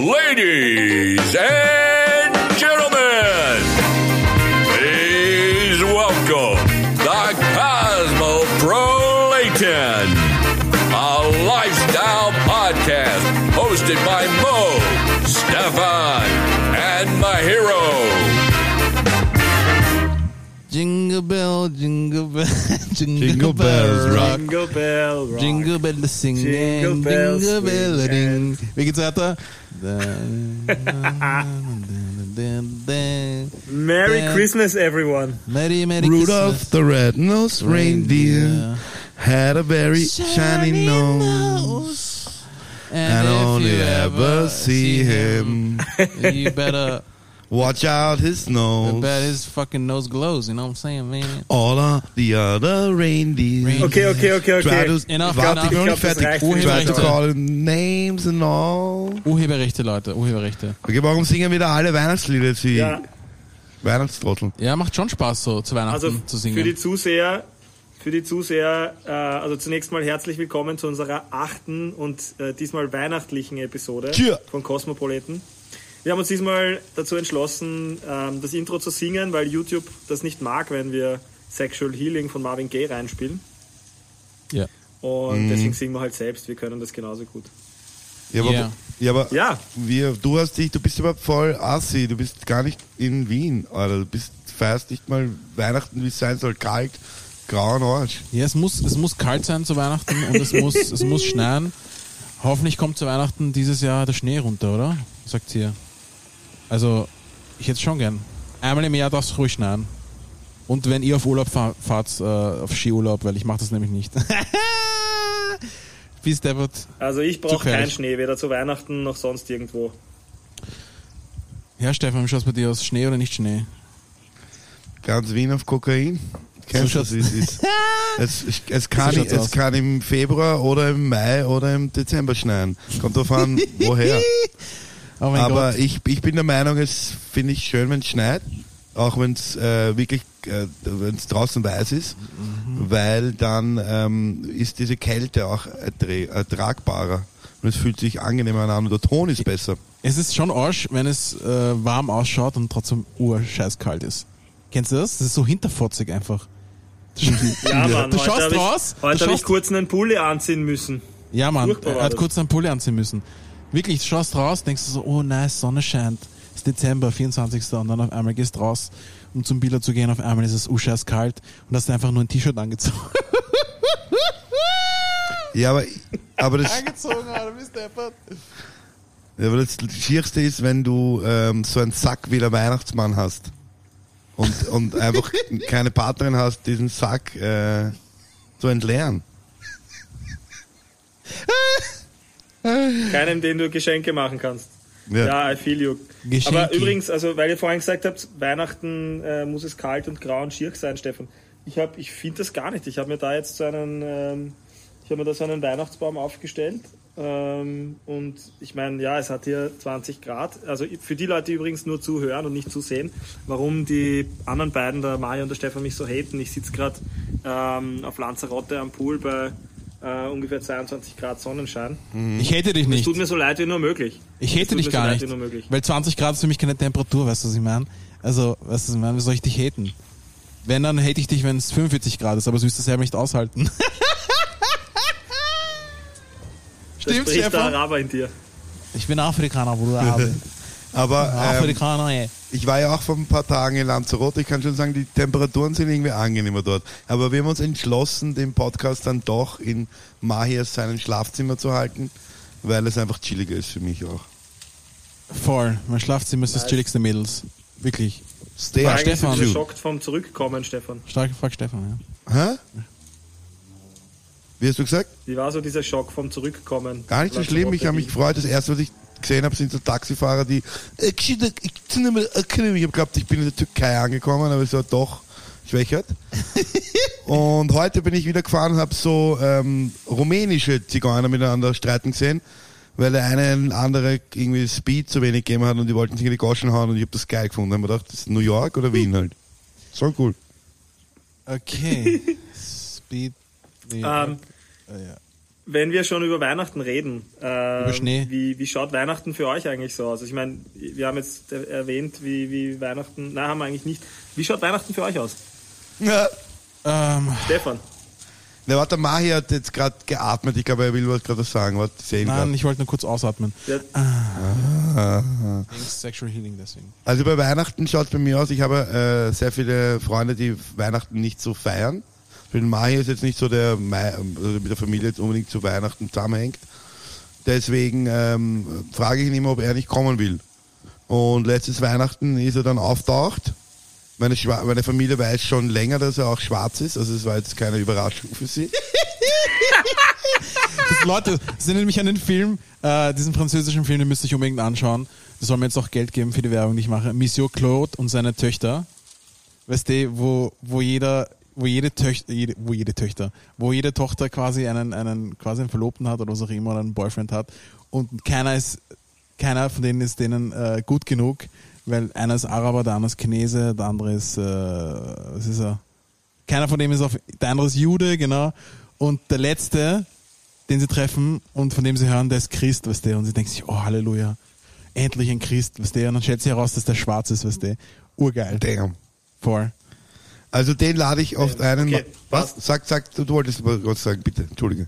Ladies and gentlemen, please welcome the Cosmopolitan, a lifestyle podcast hosted by Mo, Stefan, and Mahiro. Jingle bell, jingle bell, jingle, Jingle bells rock. Jingle Bell Rock. Jingle bell singing, Jingle jingle, bells bell swing ring. Wie geht's? Merry Christmas, everyone. Merry, Merry Rudolph Christmas. the red-nosed reindeer had a very shiny nose. And if only you ever see him. you better Watch out his nose. bet his fucking nose glows, you know what I'm saying, man? All of the other reindeer. Reindeer. Okay, okay, okay, Try okay. to, Enough, warte, enough. ich bin noch nicht fertig. Try die to call names and all. Urheberrechte, Leute, Urheberrechte. Okay, warum singen wieder alle Weihnachtslieder wie Ja, Weihnachtstrottel? Ja, macht schon Spaß, so zu Weihnachten also zu singen. für die Zuseher, für die Zuseher, äh, also zunächst mal herzlich willkommen zu unserer achten und äh, diesmal weihnachtlichen Episode Tja. von Cosmopolitan. Wir haben uns diesmal dazu entschlossen, ähm, das Intro zu singen, weil YouTube das nicht mag, wenn wir Sexual Healing von Marvin Gaye reinspielen. ja. Und Mhm. deswegen singen wir halt selbst. Wir können das genauso gut. Ja, aber, Ja. ja, aber Ja, wir, du hast dich, du bist überhaupt voll assi, du bist gar nicht in Wien, Alter. Du bist, feierst nicht mal Weihnachten, wie es sein soll, kalt, grauen Arsch. Ja, es muss, es muss kalt sein zu Weihnachten und es muss, es muss schneien. Hoffentlich kommt zu Weihnachten dieses Jahr der Schnee runter, oder? Sagt ihr. Also, ich hätte es schon gern. Einmal im Jahr darf es ruhig schneien. Und wenn ihr auf Urlaub fahr, fahrt, äh, auf Skiurlaub, weil ich mache das nämlich nicht. Bis der wird. also ich brauche keinen Schnee, weder zu Weihnachten noch sonst irgendwo. Ja, Stefan, wie schaut's bei dir aus? Schnee oder nicht Schnee? Ganz Wien auf Kokain. Kennst So du wie es ist? Es, es, kann, So es kann im Februar oder im Mai oder im Dezember schneien. Kommt drauf an, woher. Oh mein Aber Gott. ich, ich bin der Meinung, es finde ich schön, wenn es schneit. Auch wenn es äh, wirklich, äh, wenn es draußen weiß ist. Mhm. Weil dann ähm, ist diese Kälte auch ertragbarer. Und es fühlt sich angenehmer an und der Ton ist besser. Es ist schon Arsch, wenn es äh, warm ausschaut und trotzdem urscheißkalt ist. Kennst du das? Das ist so hinterfotzig einfach. Ja, Mann, Du schaust habe ich, raus, heute du hab ich kurz einen Pulli anziehen müssen. Ja, Mann, er hat kurz einen Pulli anziehen müssen. Wirklich, du schaust raus, denkst du so, oh nice, Sonne scheint. Es ist Dezember, 24. Und dann auf einmal gehst du raus, um zum Biller zu gehen. Auf einmal ist es uscheiß kalt und hast einfach nur ein T-Shirt angezogen. Ja, aber, aber das, angezogen, Alter, bist deppert. Ja, aber das Schierste ist, wenn du ähm, so einen Sack wie der Weihnachtsmann hast und, und einfach keine Partnerin hast, diesen Sack äh, zu entleeren. Keinem, den du Geschenke machen kannst. Ja. Ja, I feel you. Geschenke. Aber übrigens, also weil ihr vorhin gesagt habt, Weihnachten äh, muss es kalt und grau und schier sein, Stefan. Ich hab, ich finde das gar nicht. Ich habe mir da jetzt so einen, ähm, ich habe mir da so einen Weihnachtsbaum aufgestellt. Ähm, und ich meine, ja, es hat hier 20 Grad. Also für die Leute, die übrigens nur zuhören und nicht zusehen, warum die anderen beiden, der Mario und der Stefan, mich so haten. Ich sitze gerade ähm, auf Lanzarote am Pool bei äh, ungefähr 22 Grad Sonnenschein. Ich hätte dich Es nicht. tut mir so leid wie nur möglich. Ich Es hätte tut dich mir gar so leid nicht. wie nur möglich. Weil 20 Grad ist für mich keine Temperatur, weißt du, was ich meine? Also, weißt du, was ich meine? Wie soll ich dich haten? Wenn, dann hate ich dich, wenn es 45 Grad ist, aber du wirst das selber nicht aushalten. Stimmt's, spricht der Stefan? Araber in dir. Ich bin Afrikaner, Bruder. Aber. Aber ähm, Afrikaner, ey. Ich war ja auch vor ein paar Tagen in Lanzarote. Ich kann schon sagen, die Temperaturen sind irgendwie angenehmer dort. Aber wir haben uns entschlossen, den Podcast dann doch in Mahias seinem Schlafzimmer zu halten, weil es einfach chilliger ist für mich auch. Voll. Mein Schlafzimmer ist das chilligste Mädels. Wirklich. Stay eigentlich Stefan. so to- geschockt vom Zurückkommen, Stefan. Stark gefragt, Stefan, ja. Hä? Wie hast du gesagt? Wie war so dieser Schock vom Zurückkommen? Gar nicht so schlimm. Ich habe mich gefreut. Das erste, was ich gesehen habe, sind so Taxifahrer, die. "Äh, Ich habe geglaubt, ich bin in der Türkei angekommen, aber es war doch schwächert. und heute bin ich wieder gefahren und habe so ähm, rumänische Zigeuner miteinander streiten gesehen, weil der eine ein andere irgendwie Speed zu wenig gegeben hat und die wollten sich in die Goschen hauen und ich habe das geil gefunden. Da habe ich mir gedacht, das ist New York oder Wien halt. So cool. Okay. Speed. Ähm, Äh, ja. Wenn wir schon über Weihnachten reden, äh, Über Schnee. Wie, wie schaut Weihnachten für euch eigentlich so aus? Also ich meine, wir haben jetzt erwähnt, wie, wie Weihnachten, nein, haben wir eigentlich nicht. Wie schaut Weihnachten für euch aus? Ja. Ähm, Stefan, Na, warte, der Mahi hat jetzt gerade geatmet. Ich glaube, er will was gerade sagen. Warte, ich sehe ihn nein, gerade. ich wollte nur kurz ausatmen. der, Wegen Sexual Healing deswegen. Also bei Weihnachten schaut es bei mir aus, ich habe äh, sehr viele Freunde, die Weihnachten nicht so feiern. Für den Mahi ist jetzt nicht so der Mai, also mit der Familie jetzt unbedingt zu Weihnachten zusammenhängt. Deswegen ähm, frage ich ihn immer, ob er nicht kommen will. Und letztes Weihnachten ist er dann auftaucht. Meine, Schwa meine Familie weiß schon länger, dass er auch schwarz ist, also es war jetzt keine Überraschung für sie. Das, Leute, das sind nämlich an den Film, äh, diesen französischen Film, den müsst ihr euch unbedingt anschauen. Das soll mir jetzt auch Geld geben für die Werbung, die ich mache. Monsieur Claude und seine Töchter. Weißt du, wo, wo jeder, wo jede Töchter, jede, wo jede Töchter, wo jede Tochter quasi einen, einen, quasi einen Verlobten hat oder was auch immer, oder einen Boyfriend hat. Und keiner ist, keiner von denen ist denen äh, gut genug, weil einer ist Araber, der andere ist Chinese, der andere ist, äh, was ist er? Keiner von dem ist auf, der andere ist Jude, genau. Und der letzte, den sie treffen und von dem sie hören, der ist Christ, weißt du, und sie denken sich, oh Halleluja, endlich ein Christ, weißt du, und dann stellt sich heraus, dass der schwarz ist, weißt du, urgeil. Damn. Voll. Also den lade ich oft einen. okay, was? Sag, sag, du, du wolltest aber was sagen, bitte. Entschuldige.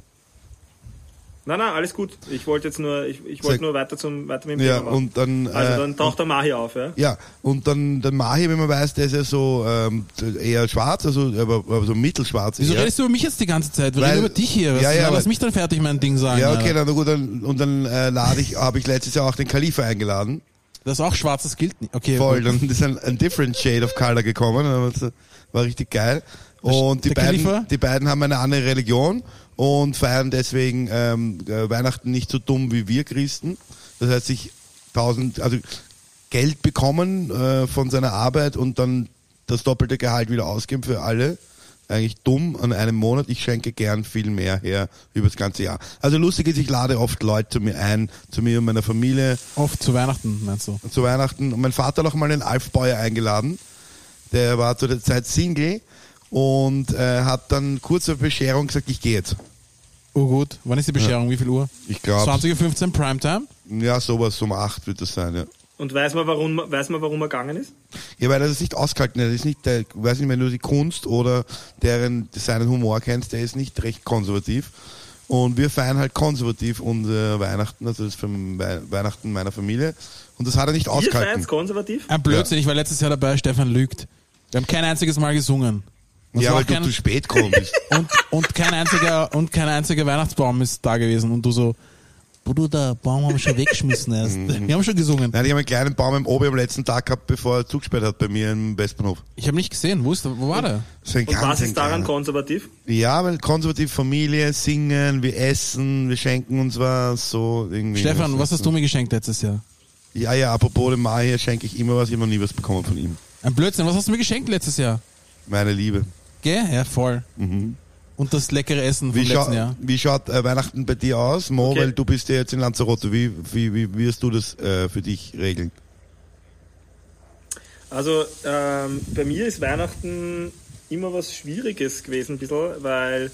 nein, nein, alles gut. Ich wollte jetzt nur, ich, ich wollte nur weiter zum, weiter mit dem Ja, Thema machen. und dann. also äh, dann taucht der Mahi auf, ja? Ja, und dann der Mahi, wenn man weiß, der ist ja so ähm, eher schwarz, also aber, aber so mittelschwarz. Wieso redest du über mich jetzt die ganze Zeit? Wir Weil- reden über dich hier. Was, Ja, ja, lass mich dann fertig mein Ding sagen. Ja, okay, Alter. dann gut, dann, und dann äh, lade ich, habe ich letztes Jahr auch den Khalifa eingeladen. Das ist auch schwarz, das gilt nicht. Okay, Voll, dann ist ein, ein different shade of color gekommen. War richtig geil. Und die der beiden, die beiden haben eine andere Religion und feiern deswegen ähm, äh, Weihnachten nicht so dumm wie wir Christen. Das heißt, sich tausend, also Geld bekommen äh, von seiner Arbeit und dann das doppelte Gehalt wieder ausgeben für alle. Eigentlich dumm an einem Monat. Ich schenke gern viel mehr her über das ganze Jahr. Also lustig ist, ich lade oft Leute zu mir ein, zu mir und meiner Familie Oft zu Weihnachten, meinst du? zu Weihnachten. Und mein Vater hat auch mal einen Alf Beuer eingeladen. Der war zu der Zeit Single und äh, hat dann kurz vor Bescherung gesagt, ich gehe jetzt. Oh gut. Wann ist die Bescherung? Wie viel Uhr? Ich glaube, 20.15 Uhr Primetime? ja, sowas um acht wird das sein, ja. Und weiß man, warum, weiß man, warum er gegangen ist? Ja, weil er das nicht ausgehalten hat. Das ist nicht, der, ich weiß nicht, wenn du die Kunst oder deren, seinen Humor kennst, der ist nicht recht konservativ. Und wir feiern halt konservativ unser Weihnachten, also das Wei- Weihnachten meiner Familie. Und das hat er nicht Ihr ausgehalten. feiert's konservativ? Ein Blödsinn, ich war letztes Jahr dabei, Stefan lügt. Wir haben kein einziges Mal gesungen. Und Ja, weil du kein- zu spät gekommen bist. und, und kein einziger und kein einziger Weihnachtsbaum ist da gewesen und du so Bruder, Baum haben wir schon weggeschmissen erst. Mhm. Wir haben schon gesungen. Nein, ich habe einen kleinen Baum im Obi am letzten Tag gehabt, bevor er zugesperrt hat bei mir im Westbahnhof. Ich habe nicht gesehen, wo ist der, wo war der? So Und was ist daran kleiner. konservativ? Ja, weil konservativ Familie, singen, wir essen, wir schenken uns was, so irgendwie. Stefan, was hast du mir geschenkt letztes Jahr? Ja, ja, apropos dem Mai, schenke ich immer was, ich habe noch nie was bekommen von ihm. Ein Blödsinn, was hast du mir geschenkt letztes Jahr? Meine Liebe. Gell? Ja, voll. Und das leckere Essen vom Wie, letzten Jahr. wie schaut äh, Weihnachten bei dir aus, Mo? Okay. Weil du bist ja jetzt in Lanzarote. Wie, wie, wie wirst du das äh, für dich regeln? Also ähm, bei mir ist Weihnachten immer was Schwieriges gewesen, ein bisschen, weil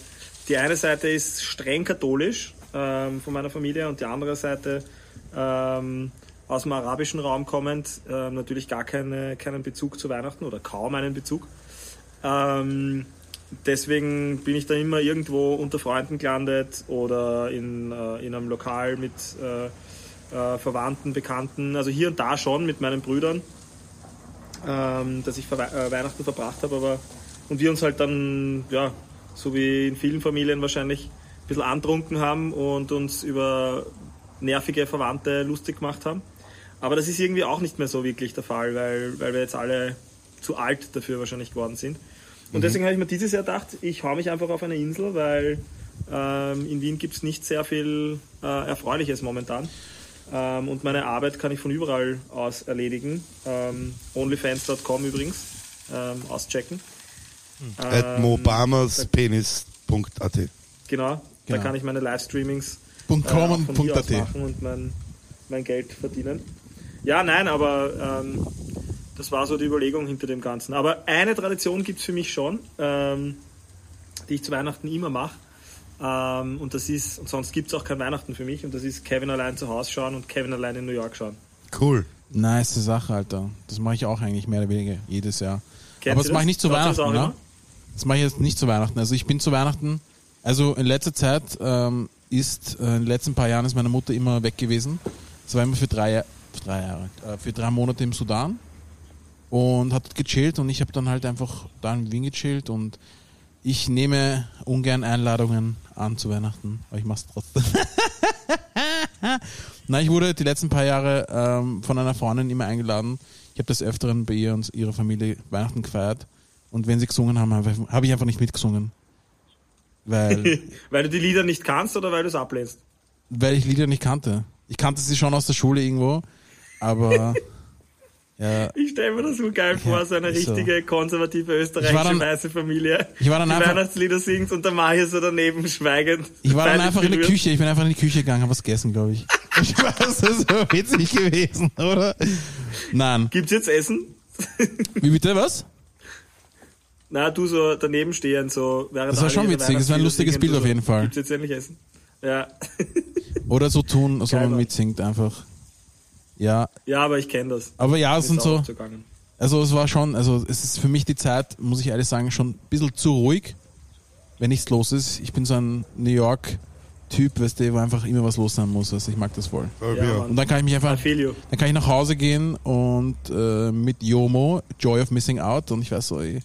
die eine Seite ist streng katholisch ähm, von meiner Familie und die andere Seite ähm, aus dem arabischen Raum kommend ähm, natürlich gar keine, keinen Bezug zu Weihnachten oder kaum einen Bezug. Ähm, deswegen bin ich da immer irgendwo unter Freunden gelandet oder in, äh, in einem Lokal mit äh, äh, Verwandten, Bekannten, also hier und da schon mit meinen Brüdern ähm, dass ich ver äh, Weihnachten verbracht habe, aber und wir uns halt dann, ja, so wie in vielen Familien wahrscheinlich, ein bisschen antrunken haben und uns über nervige Verwandte lustig gemacht haben. Aber das ist irgendwie auch nicht mehr so wirklich der Fall, weil, weil wir jetzt alle zu alt dafür wahrscheinlich geworden sind. Und deswegen habe ich mir dieses Jahr gedacht, ich hau mich einfach auf eine Insel, weil ähm, in Wien gibt es nicht sehr viel äh, Erfreuliches momentan. Ähm, und meine Arbeit kann ich von überall aus erledigen. Ähm, Onlyfans.com übrigens ähm, auschecken. At Ähm, mobamaspenis.at Genau, da Genau. kann ich meine Livestreamings äh, von hier aus at. machen und mein, mein Geld verdienen. Ja, nein, aber ähm, das war so die Überlegung hinter dem Ganzen. Aber eine Tradition gibt es für mich schon, ähm, die ich zu Weihnachten immer mache. Ähm, und das ist, und sonst gibt es auch kein Weihnachten für mich und das ist Kevin allein zu Hause schauen und Kevin allein in New York schauen. Cool. Nice Sache, Alter. Das mache ich auch eigentlich mehr oder weniger jedes Jahr. Kennt Aber das mache ich nicht zu das Weihnachten, auch ne? Das mache ich jetzt nicht zu Weihnachten. Also ich bin zu Weihnachten, also in letzter Zeit ähm, ist, äh, in den letzten paar Jahren ist meine Mutter immer weg gewesen. Das war immer für drei, drei Jahre, äh, für drei Monate im Sudan und hat gechillt und ich habe dann halt einfach da in Wien gechillt und ich nehme ungern Einladungen an zu Weihnachten, aber ich mache es trotzdem. Nein, ich wurde die letzten paar Jahre ähm, von einer Freundin immer eingeladen. Ich habe des Öfteren bei ihr und ihrer Familie Weihnachten gefeiert. Und wenn sie gesungen haben, habe hab ich einfach nicht mitgesungen. Weil, Weil du die Lieder nicht kannst oder weil du es ablehnst? weil ich Lieder nicht kannte. Ich kannte sie schon aus der Schule irgendwo, aber ja, Ich stelle mir das so geil vor, so eine ist so. richtige konservative österreichische dann- weiße Familie, Ich war dann die einfach- Weihnachtslieder singt und der Mario so daneben schweigend. ich war dann einfach in die berührt. Küche, ich bin einfach in die Küche gegangen, habe was gegessen, glaube ich. Ich weiß, das so witzig gewesen, oder? Nein. Gibt's jetzt Essen? Wie bitte, was? Na, du so daneben stehen, so während Das war schon witzig, das war ein lustiges Bild auf jeden Fall. Gibt's jetzt endlich Essen? Ja. Oder so tun, Geil, man mitsingt einfach. Ja, ja, aber ich kenne das. aber ja, es Ist sind so, also es war schon, also es ist für mich die Zeit, muss ich ehrlich sagen, schon ein bisschen zu ruhig, wenn nichts los ist. Ich bin so ein New York-Typ, weißt du, wo einfach immer was los sein muss. Also ich mag das voll. Ja. Und dann kann ich mich einfach, feel you. dann kann ich nach Hause gehen und äh, mit Yomo, Joy of Missing Out, und ich weiß so, ey,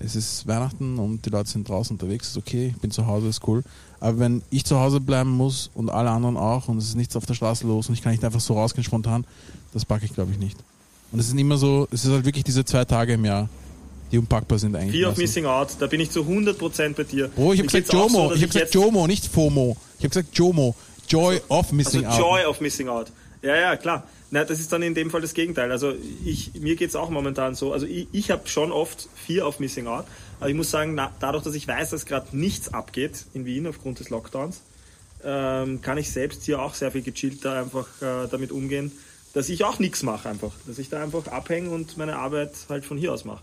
es ist Weihnachten und die Leute sind draußen unterwegs, ist okay, ich bin zu Hause, ist cool. Aber wenn ich zu Hause bleiben muss und alle anderen auch und es ist nichts auf der Straße los und ich kann nicht einfach so rausgehen spontan, das packe ich glaube ich nicht. Und es sind immer so, es ist halt wirklich diese zwei Tage im Jahr, die unpackbar sind eigentlich. Fear of meistens. Missing Out, da bin ich zu 100% bei dir. Oh, ich habe gesagt Jomo, so, ich habe gesagt Jomo, nicht FOMO. Ich habe gesagt Jomo, Joy of Missing Also Out. Joy of Missing Out. Ja, ja, klar. Na, das ist dann in dem Fall das Gegenteil. Also ich, mir geht's auch momentan so. Also ich, ich habe schon oft Fear of Missing Out. Aber ich muss sagen, na, dadurch, dass ich weiß, dass gerade nichts abgeht in Wien aufgrund des Lockdowns, ähm, kann ich selbst hier auch sehr viel gechillter einfach äh, damit umgehen, dass ich auch nichts mache einfach. Dass ich da einfach abhänge und meine Arbeit halt von hier aus mache.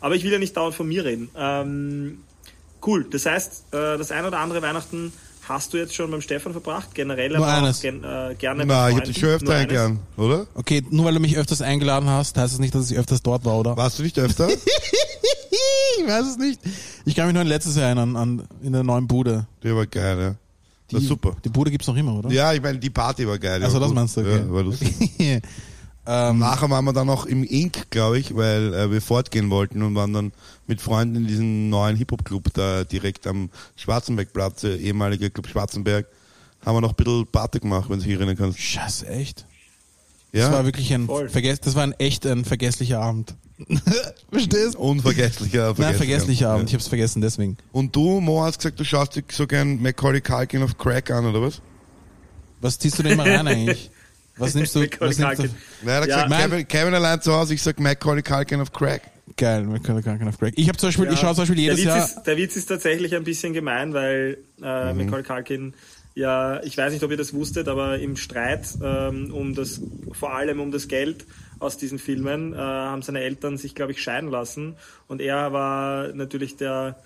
Aber ich will ja nicht dauernd von mir reden. Ähm, cool. Das heißt, äh, das ein oder andere Weihnachten hast du jetzt schon beim Stefan verbracht, generell Nur aber eines. auch gen, äh, gerne Na, ich hab dich schon öfter eingeladen, oder? Okay, nur weil du mich öfters eingeladen hast, heißt das nicht, dass ich öfters dort war, oder? Warst du nicht öfter? ich weiß es nicht. Ich kann mich nur an letztes Jahr erinnern, an, in der neuen Bude. Der war geil, ja. Die, War super. Die Bude gibt's noch immer, oder? Ja, ich meine, die Party war geil. die Also war das gut. meinst du, okay. Ja, war lustig. ähm, Nachher waren wir dann noch im Ink, glaube ich, weil äh, wir fortgehen wollten und waren dann mit Freunden in diesem neuen Hip-Hop-Club da direkt am Schwarzenbergplatz, der ehemalige Club Schwarzenberg, haben wir noch ein bisschen Party gemacht, wenn du dich erinnern kannst. Scheiße, echt? Ja, Das war wirklich ein Voll. vergess das war ein echt ein vergesslicher Abend. Verstehst? unvergesslicher. Nein, vergesslicher Abend. Ich Ja. hab's vergessen, deswegen. Und du, Mo, hast gesagt, du schaust dir so gern Macaulay Culkin auf Crack an, oder was? Was ziehst du denn mal rein eigentlich? Was nimmst du? Macaulay Was nimmst du? Culkin. Nein, er hat Ja. gesagt. Kevin, Kevin allein zu Hause, ich sag Macaulay Culkin auf Crack. Geil, gar keinen auf Crack. Ich habe zum Beispiel, ich Ja. schaue zum Beispiel jedes der Witz Jahr. Ist, der Witz ist tatsächlich ein bisschen gemein, weil äh, Mhm. Macaulay Culkin ja, ich weiß nicht, ob ihr das wusstet, aber im Streit ähm, um das, vor allem um das Geld aus diesen Filmen, äh, haben seine Eltern sich, glaube ich, scheiden lassen. Und er war natürlich der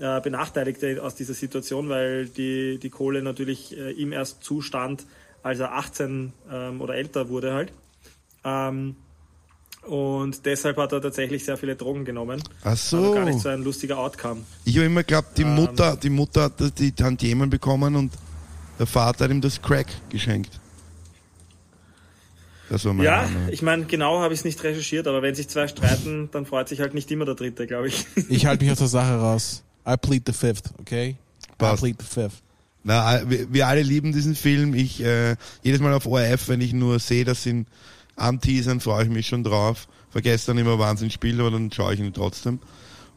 äh, Benachteiligte aus dieser Situation, weil die, die Kohle natürlich äh, ihm erst zustand, als er 18 ähm, oder älter wurde halt. Ähm, und deshalb hat er tatsächlich sehr viele Drogen genommen. Ach so. Also gar nicht so ein lustiger Outcome. Ich habe immer geglaubt, die Ähm. Mutter, die Mutter hat die Tantiemen bekommen und der Vater hat ihm das Crack geschenkt. Das war meine Ja, Annahme. ich meine, genau habe ich es nicht recherchiert, aber wenn sich zwei streiten, dann freut sich halt nicht immer der Dritte, glaube ich. Ich halte mich aus der Sache raus. I plead the fifth, okay? Passt. I plead the fifth. Na, wir, alle lieben diesen Film. Ich äh, jedes Mal auf ORF, wenn ich nur sehe, dass sie ihn anteasern, freue ich mich schon drauf. Vergesse dann immer Wahnsinnsspiel, aber dann schaue ich ihn trotzdem.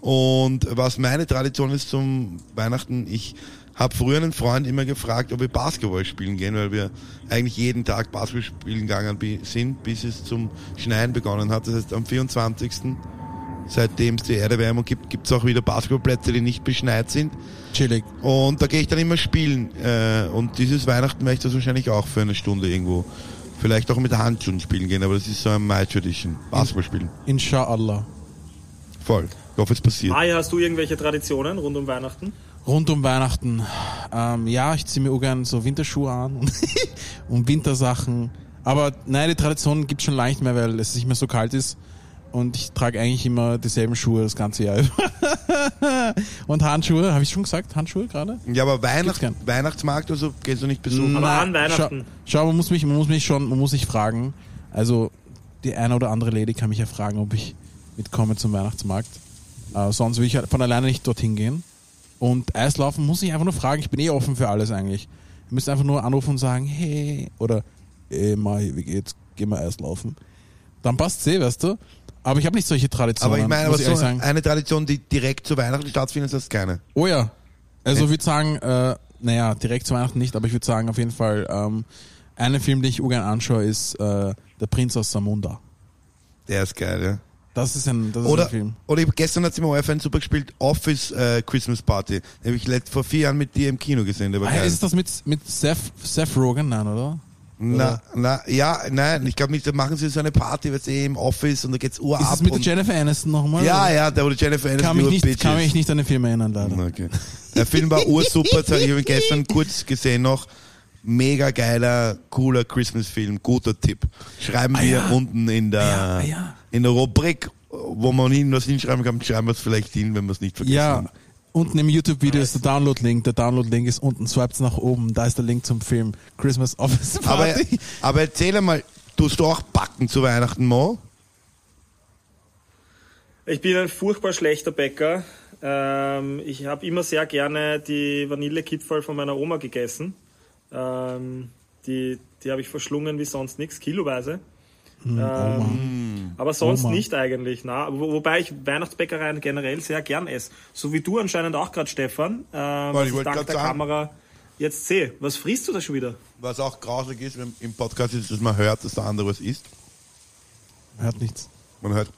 Und was meine Tradition ist zum Weihnachten, ich habe früher einen Freund immer gefragt, ob wir Basketball spielen gehen, weil wir eigentlich jeden Tag Basketball spielen gegangen sind, bis es zum Schneien begonnen hat. Das heißt, am 24. seitdem es die Erderwärmung gibt, gibt es auch wieder Basketballplätze, die nicht beschneit sind. Chillig. Und da gehe ich dann immer spielen. Äh, und dieses Weihnachten möchte ich das wahrscheinlich auch für eine Stunde irgendwo. Vielleicht auch mit Handschuhen spielen gehen, aber das ist so ein My Tradition. Basketball spielen. Inshallah. Voll. Ich hoffe, es passiert. Maja, hast du irgendwelche Traditionen rund um Weihnachten? Rund um Weihnachten. Ähm, ja, ich ziehe mir auch gern so Winterschuhe an und, und Wintersachen. Aber nein, die Tradition gibt schon leicht mehr, weil es nicht mehr so kalt ist. Und ich trage eigentlich immer dieselben Schuhe das ganze Jahr über. und Handschuhe, habe ich schon gesagt? Handschuhe gerade? Ja, aber Weihnacht. Weihnachtsmarkt oder so gehst du nicht besuchen? Aber an Weihnachten. Schau, schau, man muss mich, man muss mich schon, man muss sich fragen. Also die eine oder andere Lady kann mich ja fragen, ob ich mitkomme zum Weihnachtsmarkt. Äh, sonst will ich halt von alleine nicht dorthin gehen. Und Eislaufen muss ich einfach nur fragen. Ich bin eh offen für alles eigentlich. Ihr müsst einfach nur anrufen und sagen, hey, oder hey, Mai, wie geht's? Gehen wir Eislaufen. Dann passt's eh, weißt du. Aber ich habe nicht solche Traditionen. aber ich meine, aber muss so eine Tradition, die direkt zu Weihnachten stattfindet, ist das keine. Oh ja. Also ich würde sagen, äh, naja, direkt zu Weihnachten nicht, aber ich würde sagen auf jeden Fall, ähm, einen Film, den ich ungern anschaue, ist äh, Der Prinz aus Samunda. Der ist geil, ja. Das ist ein, das ist Oder, ein Film. oder ich, gestern hat sie mir ORF super gespielt, Office äh, Christmas Party. Den habe ich vor vier Jahren mit dir im Kino gesehen, der war Ah, geil. ist das mit, mit Seth, Seth Rogen? Nein, oder? Na, na, ja, nein, ich glaube nicht, da machen sie so eine Party, was eh im Office und da geht's Uhr Ist es mit der Jennifer Aniston nochmal? ja, oder? ja, da wurde Jennifer Aniston Kann mich, nicht, Bitches. kann mich nicht an den Film erinnern, leider. Okay. Der Film war ursuper, ich habe ihn gestern kurz gesehen noch. Mega geiler, cooler Christmas-Film, guter Tipp. Schreiben Ah, wir ja. unten in der, Ah, ja, ah, ja. In der Rubrik, wo man hin was hinschreiben kann, schreiben wir es vielleicht hin, wenn wir es nicht vergessen. Ja, haben. unten im YouTube-Video ist der Download-Link. Der Download-Link ist unten, swipes nach oben. Da ist der Link zum Film Christmas Office Aber, Party. aber erzähl einmal, tust du auch backen zu Weihnachten, Mo? Ich bin ein furchtbar schlechter Bäcker. Ähm, ich habe immer sehr gerne die Vanillekipferl von meiner Oma gegessen. Ähm, die die habe ich verschlungen wie sonst nichts, kiloweise. Ähm, aber sonst Oma. nicht eigentlich. Na, wo, wobei ich Weihnachtsbäckereien generell sehr gern esse. So wie du anscheinend auch gerade, Stefan. Ähm, was ich wollte der sagen. Kamera jetzt sehe. Was frisst du da schon wieder? Was auch grausig ist wenn im Podcast, ist, dass man hört, dass der andere was isst. Hört nichts. Man hört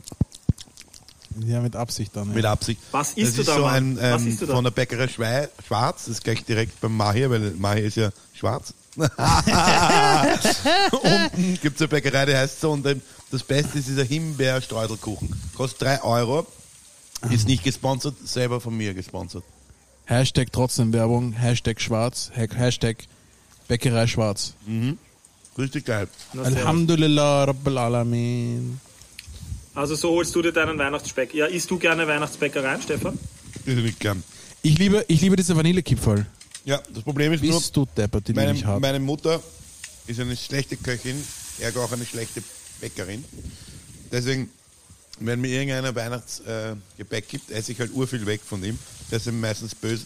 Ja, mit Absicht dann. Ja. mit Absicht. Was das isst du ist da, so Mann? ein Was ähm, isst du da? von der Bäckerei Schwei Schwarz, das ist gleich direkt beim Mahir, weil Mahir ist ja schwarz. Unten gibt es eine Bäckerei, die heißt so und das Beste ist dieser Himbeer-Streuselkuchen. Kostet 3 Euro, ist nicht gesponsert, selber von mir gesponsert. Hashtag trotzdem Werbung, Hashtag schwarz, Ha- Hashtag Bäckerei schwarz. Richtig geil. Alhamdulillah Rabbil Alamin. Also so holst du dir deinen Weihnachtsspeck. Ja, isst du gerne Weihnachtsbäckereien, Stefan? Nicht gern. Ich liebe, ich liebe diese Vanillekipferl. Ja, das Problem ist nur, Bist du deppert, meine, ich meine Mutter ist eine schlechte Köchin, ergo auch eine schlechte Bäckerin. Deswegen, wenn mir irgendeiner Weihnachtsgebäck äh, gibt, esse ich halt urviel weg von ihm. Der ist meistens böse.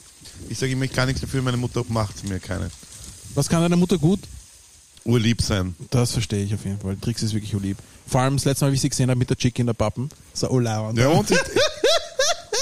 Ich sage immer, ich kann nichts dafür, meine Mutter macht mir keine. Was kann deine Mutter gut? Urlieb sein. Das verstehe ich auf jeden Fall. Trix ist wirklich lieb. Vor allem das letzte Mal, wie ich sie gesehen habe mit der Chick in der Pappen. So Urlaub. Ja, und ich,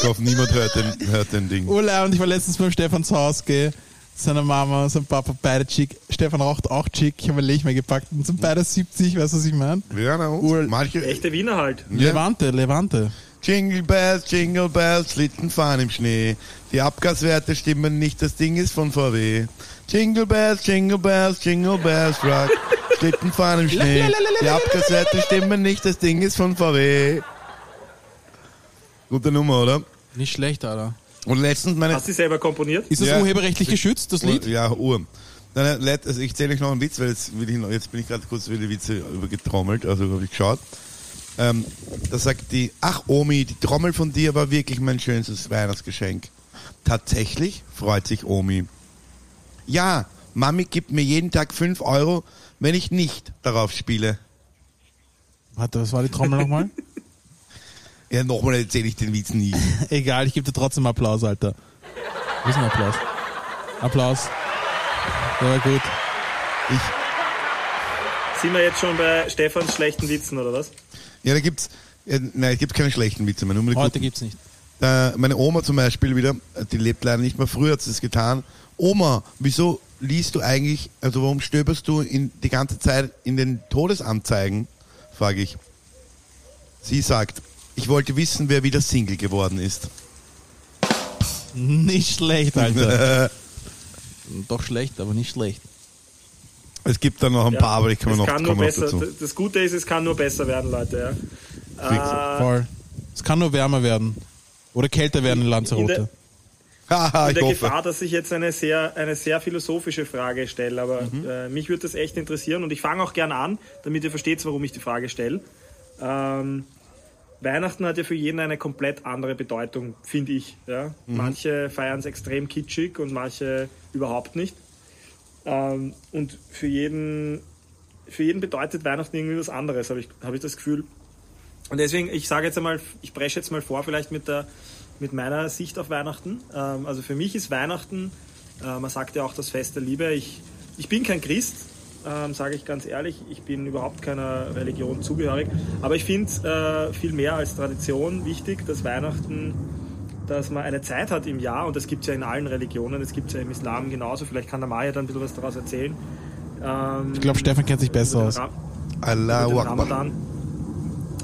ich hoffe, niemand hört den, hört den Ding. Urlaub und ich war letztens beim Stefan zu Hause, gell. Seine Mama und sein Papa, beide Chick. Stefan raucht auch Chick. Ich habe ein Lech mehr gepackt und sind beide 70, weißt du, was ich meine? Ja, na und? Ur- Manche. Echte Wiener halt. Ja. Levante, Levante. Jingle Bells, Jingle Bells, Schlitten fahren im Schnee. Die Abgaswerte stimmen nicht, das Ding ist von VW. Jingle Bells, Jingle Bells, Jingle Bells, Rock. Schlitten fahren im Schnee. Die Abgaswerte stimmen nicht, das Ding ist von VW. Gute Nummer, oder? Nicht schlecht, Alter. Und letztens meine... Hast du die selber komponiert? Ist das Ja. urheberrechtlich geschützt, das Lied? Ja, äh, let- also ich zähle euch noch einen Witz, weil jetzt, will ich noch, jetzt bin ich gerade kurz wieder Witze übergetrommelt, also habe ich geschaut. Ähm, da sagt die, ach Omi, die Trommel von dir war wirklich mein schönstes Weihnachtsgeschenk. Tatsächlich freut sich Omi. Ja, Mami gibt mir jeden Tag 5 Euro, wenn ich nicht darauf spiele. Warte, was war die Trommel nochmal? Ja, nochmal erzähle ich den Witz nie. Egal, ich gebe dir trotzdem Applaus, Alter. Wo ist ein Applaus? Applaus. War gut. Ich, Sind wir jetzt schon bei Stefans schlechten Witzen, oder was? ja, da gibt's, ja, nein, es gibt keine schlechten Witze mehr, nur Heute guten. gibt's nicht. Äh, meine Oma zum Beispiel wieder, äh, die lebt leider nicht mehr, früher hat sie es getan. Oma, wieso liest du eigentlich, also warum stöberst du in, die ganze Zeit in den Todesanzeigen, frage ich. Sie sagt, ich wollte wissen, wer wieder Single geworden ist. Nicht schlecht, Alter. Doch schlecht, aber nicht schlecht. Es gibt da noch ein Ja. paar, aber ich es noch, kann nur besser. dazu. Das Gute ist, es kann nur besser werden, Leute. Ja. Äh, Voll. Es kann nur wärmer werden. Oder kälter werden in In Lanzarote. der- Haha, in ich der hoffe. Gefahr, dass ich jetzt eine sehr, eine sehr philosophische Frage stelle, aber Mhm. äh, mich würde das echt interessieren und ich fange auch gern an, damit ihr versteht, warum ich die Frage stelle. Ähm, Weihnachten hat ja für jeden eine komplett andere Bedeutung, finde ich. Ja? Mhm. Manche feiern es extrem kitschig und manche überhaupt nicht. Ähm, und für jeden, für jeden bedeutet Weihnachten irgendwie was anderes, habe ich, hab ich das Gefühl. Und deswegen, ich sage jetzt einmal, ich presche jetzt mal vor, vielleicht mit, der, mit meiner Sicht auf Weihnachten. Ähm, also für mich ist Weihnachten, äh, man sagt ja auch das Fest der Liebe. Ich, ich bin kein Christ, ähm, sage ich ganz ehrlich. Ich bin überhaupt keiner Religion zugehörig. Aber ich finde äh, viel mehr als Tradition wichtig, dass Weihnachten, dass man eine Zeit hat im Jahr, und das gibt es ja in allen Religionen, das gibt es ja im Islam genauso. Vielleicht kann der Maya dann ein bisschen was daraus erzählen. Ähm, Ich glaube, Stefan kennt sich besser aus. Ra- Allahu Akbar.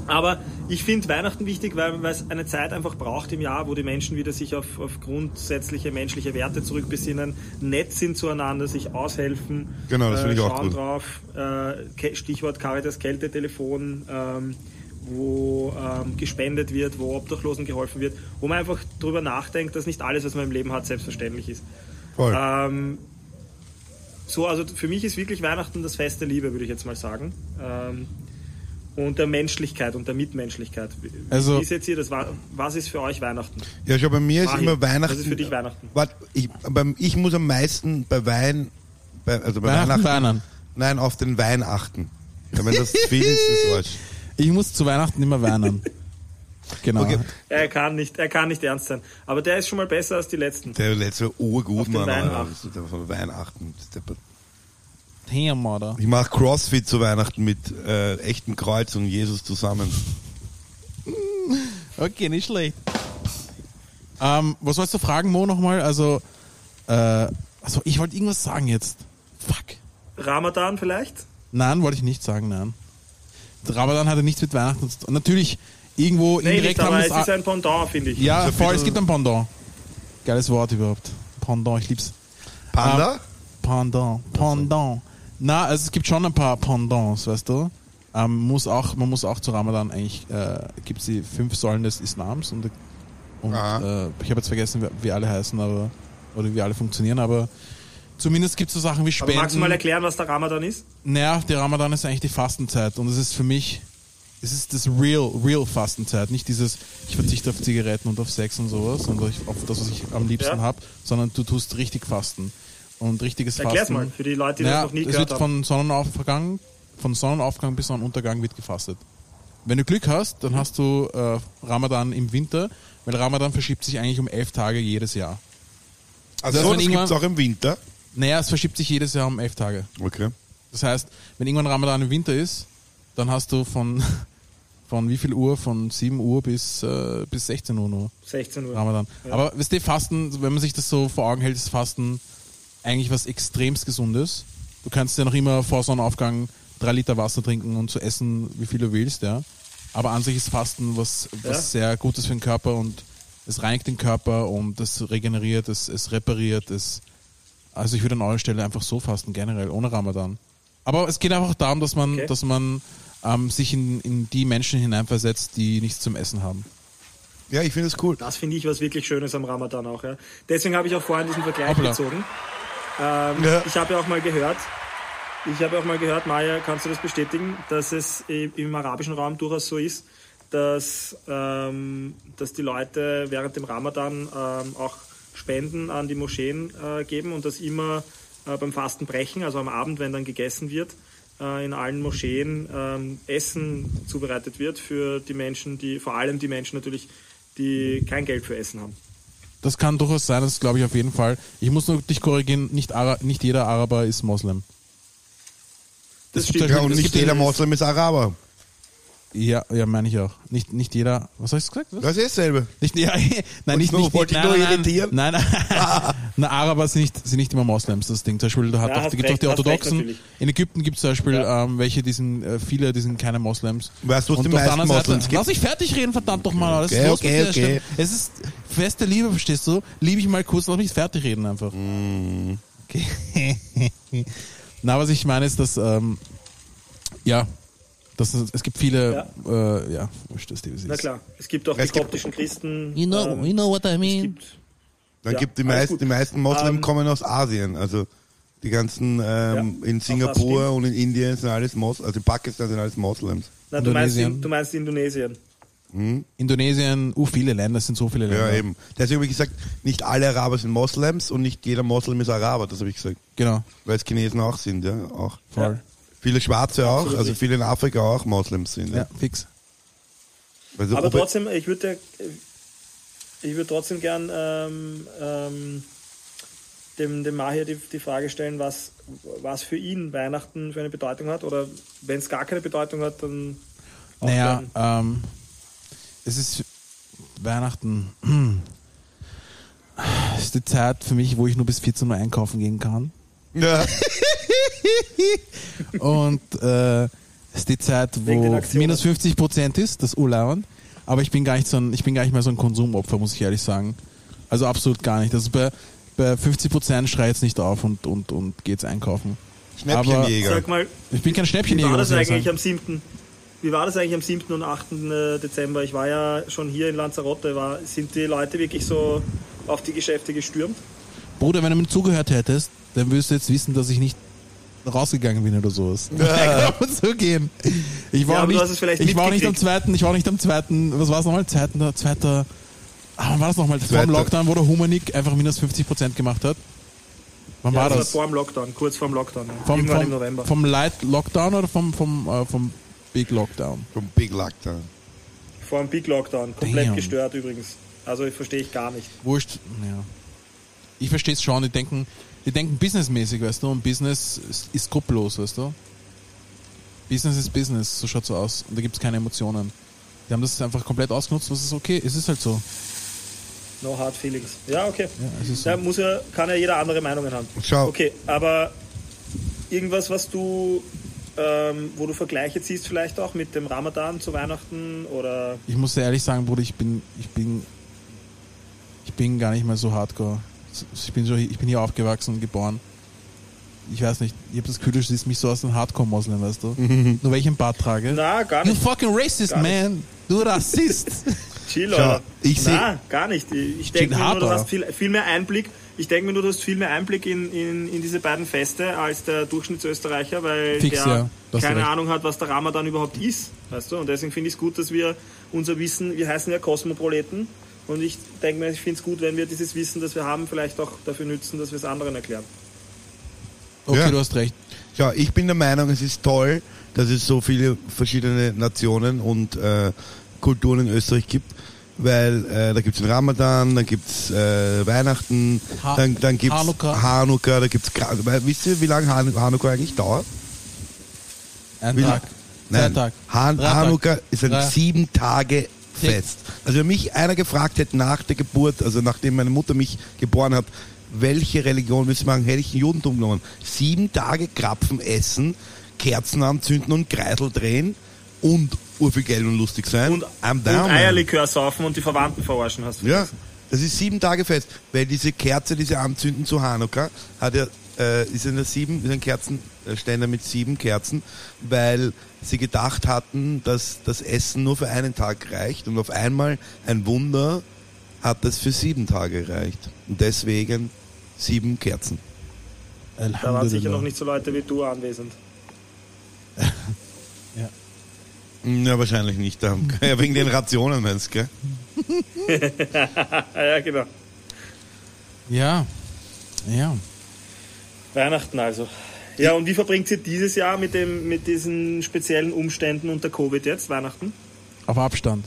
Aber ich finde Weihnachten wichtig, weil, weil es eine Zeit einfach braucht im Jahr, wo die Menschen wieder sich auf, auf grundsätzliche menschliche Werte zurückbesinnen, nett sind zueinander, sich aushelfen. Genau, das finde ich auch schauen gut. drauf. Äh, Stichwort Caritas Kältetelefon, ähm, wo ähm, gespendet wird, wo Obdachlosen geholfen wird, wo man einfach drüber nachdenkt, dass nicht alles, was man im Leben hat, selbstverständlich ist. Voll. Ähm, so, also für mich ist wirklich Weihnachten das Fest der Liebe, würde ich jetzt mal sagen. Ähm, und der Menschlichkeit und der Mitmenschlichkeit. Wie, Also- wie seht ihr das? Wa- Was ist für euch Weihnachten? Ja, schau, bei mir ist Mahim, immer Weihnachten. was ist für dich Weihnachten? Warte, ich, beim, ich muss am meisten bei Wein, bei, also bei Weihnachten Weihnachten, nein, auf den Wein achten. Ja, wenn das viel ist, ist es Arsch. Ich muss zu Weihnachten immer weinen. Genau. Okay. Er kann nicht, er kann nicht ernst sein. Aber der ist schon mal besser als die letzten. Der letzte urgut, Mann. Wein Alter. Damn, oder? Ich mache Crossfit zu Weihnachten mit äh, echtem Kreuz und Jesus zusammen. Okay, nicht schlecht. Ähm, was wolltest du fragen, Mo, nochmal? Also, äh, also ich wollte irgendwas sagen jetzt. Fuck. Ramadan vielleicht? Nein, wollte ich nicht sagen, nein. Ramadan hatte nichts mit Weihnachten zu tun. Natürlich, irgendwo Nee, indirekt nicht, haben aber es ist ein Pendant, finde ich. Ja, So ein voll, es gibt ein Pendant. Geiles Wort überhaupt. Pendant, ich lieb's. Panda? Ähm, Pendant, Pendant. Na, also es gibt schon ein paar Pendants, weißt du. Ähm, muss auch, man muss auch zu Ramadan eigentlich, äh, gibt es die fünf Säulen des Islams und, und äh, ich habe jetzt vergessen, wie, wie alle heißen, aber oder wie alle funktionieren, aber zumindest gibt es so Sachen wie aber Spenden. magst du mal erklären, was der Ramadan ist? Naja, der Ramadan ist eigentlich die Fastenzeit und es ist für mich, es ist das real, real Fastenzeit, nicht dieses, ich verzichte auf Zigaretten und auf Sex und sowas und auf das, was ich am liebsten Ja. hab, sondern du tust richtig Fasten. Und richtiges Erklär's Fasten. mal, für die Leute, die naja, das noch nie es gehört wird haben. von Sonnenaufgang, von Sonnenaufgang bis Sonnenuntergang wird gefastet. Wenn du Glück hast, dann hast du äh, Ramadan im Winter, weil Ramadan verschiebt sich eigentlich um elf Tage jedes Jahr. Also, wenn das gibt es auch im Winter. Naja, es verschiebt sich jedes Jahr um elf Tage. Okay. Das heißt, wenn irgendwann Ramadan im Winter ist, dann hast du von, von wie viel Uhr? Von 7 Uhr bis, äh, bis 16 Uhr nur 16 Uhr. Ramadan. Ja. Aber weißt du, Fasten, wenn man sich das so vor Augen hält, ist Fasten eigentlich was extremst Gesundes. Du kannst ja noch immer vor Sonnenaufgang drei Liter Wasser trinken und zu essen, wie viel du willst, ja. Aber an sich ist Fasten was, was Ja. sehr Gutes für den Körper und es reinigt den Körper und es regeneriert, es, es repariert, es. Also ich würde an eurer Stelle einfach so fasten, generell, ohne Ramadan. Aber es geht einfach darum, dass man, Okay. dass man ähm, sich in, in die Menschen hineinversetzt, die nichts zum Essen haben. Ja, ich finde es cool. Das finde ich was wirklich Schönes am Ramadan auch. Ja. Deswegen habe ich auch vorhin diesen Vergleich Hoppla. gezogen. Ähm, Ja. Ich habe ja auch mal gehört, ich habe auch mal gehört, Maja, kannst du das bestätigen, dass es im arabischen Raum durchaus so ist, dass, ähm, dass die Leute während dem Ramadan ähm, auch Spenden an die Moscheen äh, geben und das immer äh, beim Fastenbrechen, also am Abend, wenn dann gegessen wird, äh, in allen Moscheen ähm, Essen zubereitet wird für die Menschen, die, vor allem die Menschen natürlich, die kein Geld für Essen haben. Das kann durchaus sein, das glaube ich auf jeden Fall. Ich muss nur dich korrigieren, nicht, Ara nicht jeder Araber ist Moslem. Das stimmt. ja Ja, und nicht jeder Moslem ist Araber. Ja, ja, meine ich auch. Nicht, nicht jeder. Was habe ich gesagt? Was? Das ist dasselbe. Nicht, ja, nein, nicht, nur- nicht, wollte ich nein, nur nein, irritieren? Nein, nein. Na, Araber sind nicht, sind nicht immer Moslems, das Ding. Zum Beispiel, da, hat Ja, da gibt es auch die recht, Orthodoxen. In Ägypten gibt es zum Beispiel Ja. ähm, welche, die sind, äh, viele, die sind keine Moslems. Weißt du, was Und die meisten Moslems gibt? Lass mich fertig reden, verdammt doch mal. Okay, okay, okay. Es ist feste Liebe, verstehst du? Liebe ich mal kurz, lass mich fertig reden einfach. Mm. Okay. Na, was ich meine ist, dass, ähm, ja, dass es, es gibt viele, ja, äh, ja wurscht, das Na klar, es gibt auch Es die gibt- koptischen Christen. You know, ähm, you know what I es mean? gibt, Dann Ja, gibt die meisten, gut. die meisten Moslem Ähm, kommen aus Asien. Also die ganzen ähm, Ja, in Singapur und in Indien sind alles Moslems, also in Pakistan sind alles Moslems. Nein, du meinst, Indonesien. du meinst Indonesien. Indonesien, uh, viele Länder, es sind so viele Länder. Ja, eben. Deswegen habe ich gesagt, nicht alle Araber sind Moslems und nicht jeder Moslem ist Araber, das habe ich gesagt. Genau, Weil es Chinesen auch sind, ja, auch. voll. Viele Schwarze auch, Absolut also viele in Afrika auch Moslems sind. Ja, Ja. fix. Also, Aber er- trotzdem, ich würde ich würde trotzdem gern ähm, ähm, dem, dem Mahir die, die Frage stellen, was, was für ihn Weihnachten für eine Bedeutung hat. Oder wenn es gar keine Bedeutung hat, dann auch Naja, ähm, es ist Weihnachten. Es ist die Zeit für mich, wo ich nur bis 14 Uhr einkaufen gehen kann. ja. Und äh, es ist die Zeit, wo minus 50 Prozent ist, das Urlauern. Aber ich bin gar nicht so ein, ich bin gar nicht mehr so ein Konsumopfer, muss ich ehrlich sagen. Also absolut gar nicht. Also bei, bei 50 Prozent schreit jetzt nicht auf und, und, und geht's einkaufen. Schnäppchenjäger. Sag mal, Ich bin kein wie Schnäppchenjäger. war das eigentlich am 7.? Wie war das eigentlich am 7. und 8. Dezember? Ich war ja schon hier in Lanzarote. War, sind die Leute wirklich so auf die Geschäfte gestürmt? Bruder, wenn du mir zugehört hättest, dann würdest du jetzt wissen, dass ich nicht rausgegangen bin oder sowas. Ja. So gehen. Ich war Ja, nicht, hast es vielleicht ich war nicht am zweiten, ich war nicht am zweiten, was war es nochmal? Zweiten, zweiter, ah, wann war das nochmal? Vor dem Zweiter. Lockdown, wo der Humanik einfach minus 50% gemacht hat. Wann Ja, war das war vor dem Lockdown, kurz vor dem Lockdown. Vom, Irgendwann im vom, November. vom Light Lockdown oder vom, vom, äh, vom Big Lockdown? Vom Big Lockdown. Vor dem Big Lockdown. Komplett Damn. gestört übrigens. Also ich verstehe ich gar nicht. Wurscht, ja. Ich verstehe es schon, die denken, die denken businessmäßig, weißt du, und Business ist, ist skrupellos, weißt du. Business ist Business, so schaut so aus. Und da gibt es keine Emotionen. Die haben das einfach komplett ausgenutzt, was ist okay, es ist halt so. No hard feelings. Ja, okay. Ja, es ist so. Da muss ja, kann ja jeder andere Meinungen haben. Schau. Okay, aber irgendwas, was du, ähm, wo du Vergleiche ziehst vielleicht auch mit dem Ramadan zu Weihnachten oder Ich muss dir ehrlich sagen, Bruder, ich bin, ich bin, ich bin gar nicht mehr so hardcore. Ich bin, so, ich bin hier aufgewachsen und geboren. Ich weiß nicht, ich habe das Gefühl, du siehst mich so aus dem Hardcore-Moslem, weißt du? Nur weil ich ein Bart trage. Na, gar You nicht. fucking racist, Gar nicht. man! Du Rassist! Chill, Schau, oder? ich seh- Na, gar nicht. Ich denke mir nur, du hast viel, viel mehr Einblick. Ich denke mir nur, du hast viel mehr Einblick in, in, in diese beiden Feste als der Durchschnittsösterreicher, weil Fix, der ja. Keine. Ahnung hat, was der Ramadan überhaupt ist. Weißt du? Und deswegen finde ich es gut, dass wir unser Wissen, wir heißen ja Kosmoproleten. Und ich denke mir, ich finde es gut, wenn wir dieses Wissen, das wir haben, vielleicht auch dafür nützen, dass wir es anderen erklären. Okay, Ja. du hast recht. Schau, ich bin der Meinung, es ist toll, dass es so viele verschiedene Nationen und äh, Kulturen in Österreich gibt. Weil äh, da gibt es den Ramadan, dann gibt es äh, Weihnachten, Ha- dann, dann gibt es Hanukkah. Hanukkah, da gibt es... Wisst ihr, wie lange Han Hanukkah eigentlich dauert? Ein Wie Tag. Nein, Zwei Tag. Han Drei Tag. Hanukkah ist ein Drei. sieben Tage Fest. Also wenn mich einer gefragt hätte nach der Geburt, also nachdem meine Mutter mich geboren hat, welche Religion willst du machen, hätte ich ein Judentum genommen. Sieben Tage Krapfen essen, Kerzen anzünden und Kreisel drehen und urviel Geld und lustig sein. Und, I'm und. Eierlikör saufen und die Verwandten verarschen hast du Ja, vergessen. das ist sieben Tage fest, weil diese Kerze, die sie anzünden zu Hanukkah, hat ja, äh, ist eine sieben, ist ein Kerzenständer mit sieben Kerzen, weil sie gedacht hatten, dass das Essen nur für einen Tag reicht und auf einmal ein Wunder hat das für sieben Tage gereicht. Und deswegen sieben Kerzen. Da waren sicher noch nicht so Leute wie du anwesend. Ja, wahrscheinlich nicht. Da. Ja, wegen den Rationen, meinst du, gell? Ja, genau. Ja. Ja. Weihnachten also. Ja, und wie verbringt ihr dieses Jahr mit, dem, mit diesen speziellen Umständen unter Covid jetzt, Weihnachten? Auf Abstand.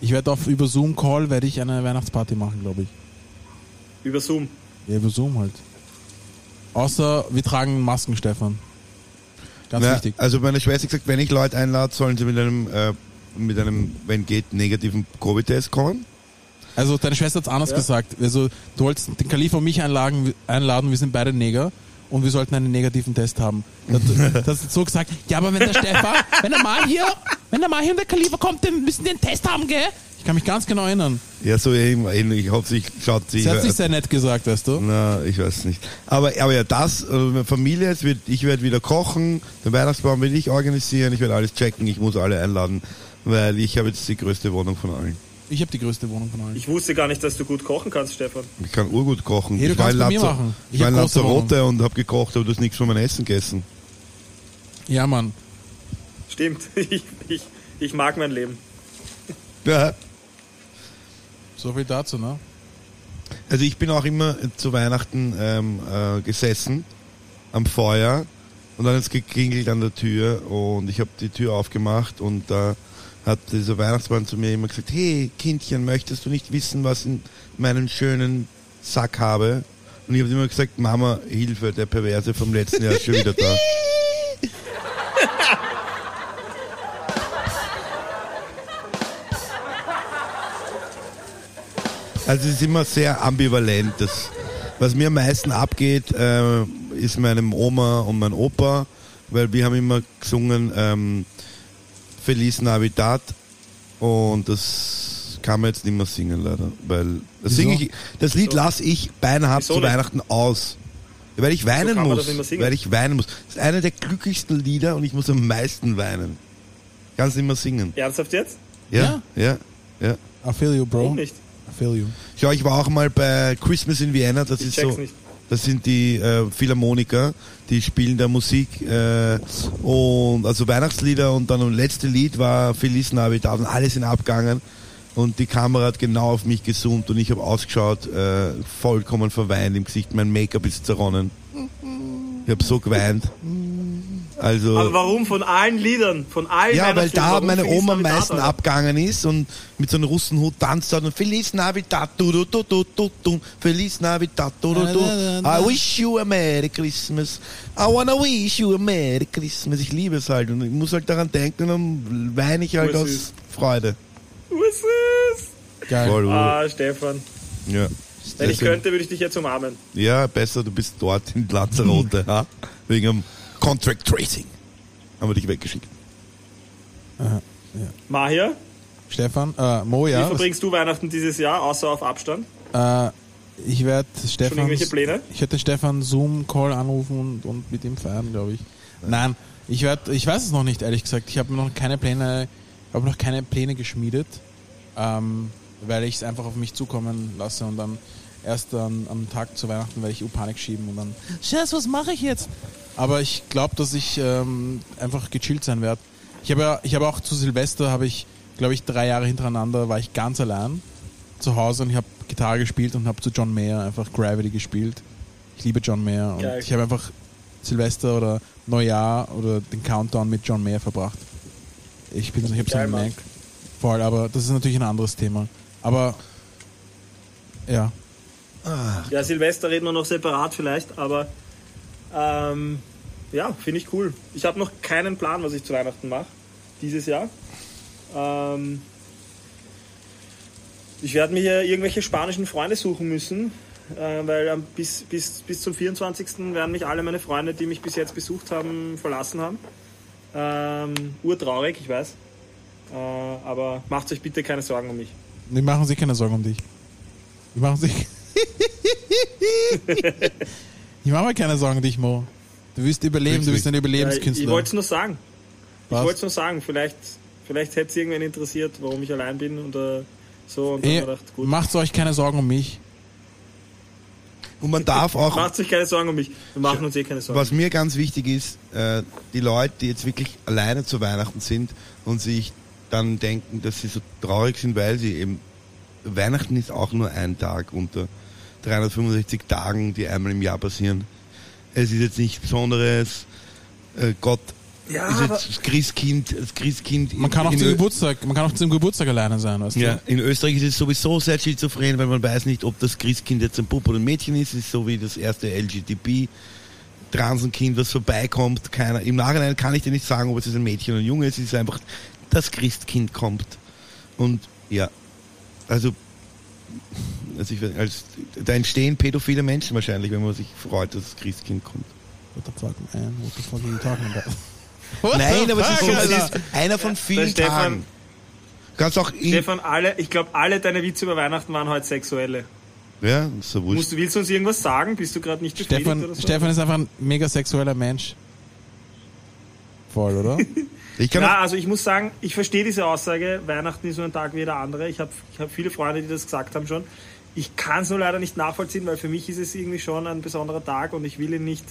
Ich werde auf über Zoom-Call werde ich eine Weihnachtsparty machen, glaube ich. Über Zoom. Ja, über Zoom halt. Außer wir tragen Masken, Stefan. Ganz Na, wichtig. Also meine Schwester hat gesagt, wenn ich Leute einlade, sollen sie mit einem, äh, mit einem, wenn geht, negativen Covid-Test kommen. Also deine Schwester hat es anders Ja. gesagt. Also du wolltest den Kalif und mich einladen, einladen, wir sind beide Neger und wir sollten einen negativen Test haben. Das, das hat so gesagt, ja, aber wenn der Stefan, wenn er mal hier, wenn er mal hier und der Kalifer kommt, dann müssen die einen Test haben, gell? Ich kann mich ganz genau erinnern. Ja, so ähnlich. Ich hoffe, sich schaut sie. Sie hat sich sehr nett gesagt, weißt du? Na, ich weiß nicht. Aber, aber ja, das, äh, meine Familie, es wird, ich werde wieder kochen, den Weihnachtsbaum will ich organisieren, ich werde alles checken, ich muss alle einladen, weil ich habe jetzt die größte Wohnung von allen. Ich habe die größte Wohnung von allen. Ich wusste gar nicht, dass du gut kochen kannst, Stefan. Ich kann urgut kochen. Hey, du ich war kannst in Lazar- machen. Ich Ich war in Lanzarote und habe gekocht, aber du hast nichts von meinem Essen gegessen. Ja, Mann. Stimmt. Ich, ich, ich mag mein Leben. Ja. So viel dazu, ne? Also ich bin auch immer zu Weihnachten ähm, äh, gesessen am Feuer und dann es geklingelt an der Tür und ich habe die Tür aufgemacht und da hat dieser Weihnachtsmann zu mir immer gesagt, hey Kindchen, möchtest du nicht wissen, was in meinem schönen Sack habe? Und ich habe immer gesagt, Mama, Hilfe, der Perverse vom letzten Jahr ist schon wieder da. Also es ist immer sehr ambivalent. Das, was mir am meisten abgeht, äh, ist meinem Oma und mein Opa, weil wir haben immer gesungen ähm, Feliz Navidad und das kann man jetzt nicht mehr singen leider, weil das, Wieso? sing ich, das Lied lasse ich beinahe zu? Weihnachten aus. Weil ich weinen muss. Weil ich weinen muss. Das ist einer der glücklichsten Lieder und ich muss am meisten weinen. Kannst nicht mehr singen. Ernsthaft jetzt? Ja, ja, ja. I feel you, Bro. Warum nicht? I feel you. Schau, ich war auch mal bei Christmas in Vienna, das Ich ist so, nicht. Das sind die äh, Philharmoniker, die spielen da Musik äh, und also Weihnachtslieder und dann das letzte Lied war Feliz Navidad und alle sind abgegangen und die Kamera hat genau auf mich gezoomt und ich habe ausgeschaut, äh, vollkommen verweint im Gesicht, mein Make-up ist zerronnen. Ich habe so geweint. Also Aber warum? Von allen Liedern? Von allen ja, weil da Warum meine Oma am meisten abgegangen ist und mit so einem Russenhut tanzt hat und Feliz Navidad, du, du, du, du, du, du, Feliz Navidad, du, du, du. I wish you a Merry Christmas. I wanna wish you a Merry Christmas. Ich liebe es halt und ich muss halt daran denken und dann weine ich halt Voll aus süß. Freude. Was ist? Geil. Voll, Ah, Stefan. ja. Wenn ich Deswegen- könnte, würde ich dich jetzt umarmen. Ja, besser, du bist dort in Lanzarote, ha? wegen dem Contract Tracing. Haben wir dich weggeschickt. Mahia, Stefan, äh, Mo, wie ja. verbringst du Weihnachten dieses Jahr, außer auf Abstand? Äh, ich werde Stefan. irgendwelche Pläne? Ich werde den Stefan Zoom-Call anrufen und, und mit ihm feiern, glaube ich. Nein, ich werde, ich weiß es noch nicht, ehrlich gesagt. Ich habe noch keine Pläne, habe noch keine Pläne geschmiedet, ähm, weil ich es einfach auf mich zukommen lasse und dann erst dann am Tag zu Weihnachten werde ich U Panik schieben und dann, Scheiß, was mache ich jetzt? Aber ich glaube, dass ich ähm, einfach gechillt sein werde. Ich habe ja, ich habe auch zu Silvester habe ich, glaube ich, drei Jahre hintereinander war ich ganz allein zu Hause und ich habe Gitarre gespielt und habe zu John Mayer einfach Gravity gespielt. Ich liebe John Mayer und Geil. ich habe einfach Silvester oder Neujahr oder den Countdown mit John Mayer verbracht. Ich bin, ich habe so einen Mann. Mac. Voll, aber das ist natürlich ein anderes Thema. Aber ja, Ja, Silvester reden wir noch separat vielleicht, aber ähm, ja, finde ich cool. Ich habe noch keinen Plan, was ich zu Weihnachten mache dieses Jahr. Ähm, ich werde mir hier irgendwelche spanischen Freunde suchen müssen, äh, weil bis, bis, bis zum 24. werden mich alle meine Freunde, die mich bis jetzt besucht haben, verlassen haben. Ähm, urtraurig, ich weiß. Äh, aber macht euch bitte keine Sorgen um mich. die machen sich keine Sorgen um dich. Die machen sich. ich mache mir keine Sorgen dich, Mo. Du wirst überleben, du bist ein Ja, ich Überlebenskünstler. wollte es nur sagen. Was? Ich wollte es nur sagen. Vielleicht, vielleicht hätte es irgendwen interessiert, warum ich allein bin oder so. Und dann Ey, ich gedacht, gut. macht euch keine Sorgen um mich. Und man darf auch Macht euch keine Sorgen um mich. Wir machen uns eh keine Sorgen. Was mir ganz wichtig ist, äh, die Leute, die jetzt wirklich alleine zu Weihnachten sind und sich dann denken, dass sie so traurig sind, weil sie eben Weihnachten ist auch nur ein Tag unter 365 Tagen, die einmal im Jahr passieren. Es ist jetzt nichts Besonderes. Äh, Gott Ja, ist jetzt das Christkind, das Christkind. Man kann auch zum Ö- Geburtstag, man kann auch zum Geburtstag alleine sein, weißt ja, du? in Österreich ist es sowieso sehr schizophren, weil man weiß nicht, ob das Christkind jetzt ein Bub oder ein Mädchen ist. Es ist so wie das erste LGTB. Transenkind, das vorbeikommt, keiner. Im Nachhinein kann ich dir nicht sagen, ob es jetzt ein Mädchen oder ein Junge ist. Es ist einfach, das Christkind kommt. Und ja, also, also ich, als, da entstehen pädophile Menschen wahrscheinlich, wenn man sich freut, dass das Christkind kommt. What the fuck, man? What the fuck are you talking about? What Nein, aber es ist, fuck, so, es ist einer von vielen Stefan- Tagen. Kannst auch Stefan, alle, ich glaube, alle deine Witze über Weihnachten waren heute sexuelle. ja, ist so wurscht. Musst, du- willst du uns irgendwas sagen? Bist du gerade nicht befriedigt Stefan, oder so? Stefan ist einfach ein mega sexueller Mensch. Voll, oder? Ich kann Ja, auch, also ich muss sagen, ich verstehe diese Aussage, Weihnachten ist so ein Tag wie jeder andere. Ich habe ich hab viele Freunde, die das gesagt haben schon. Ich kann es nur leider nicht nachvollziehen, weil für mich ist es irgendwie schon ein besonderer Tag und ich will ihn nicht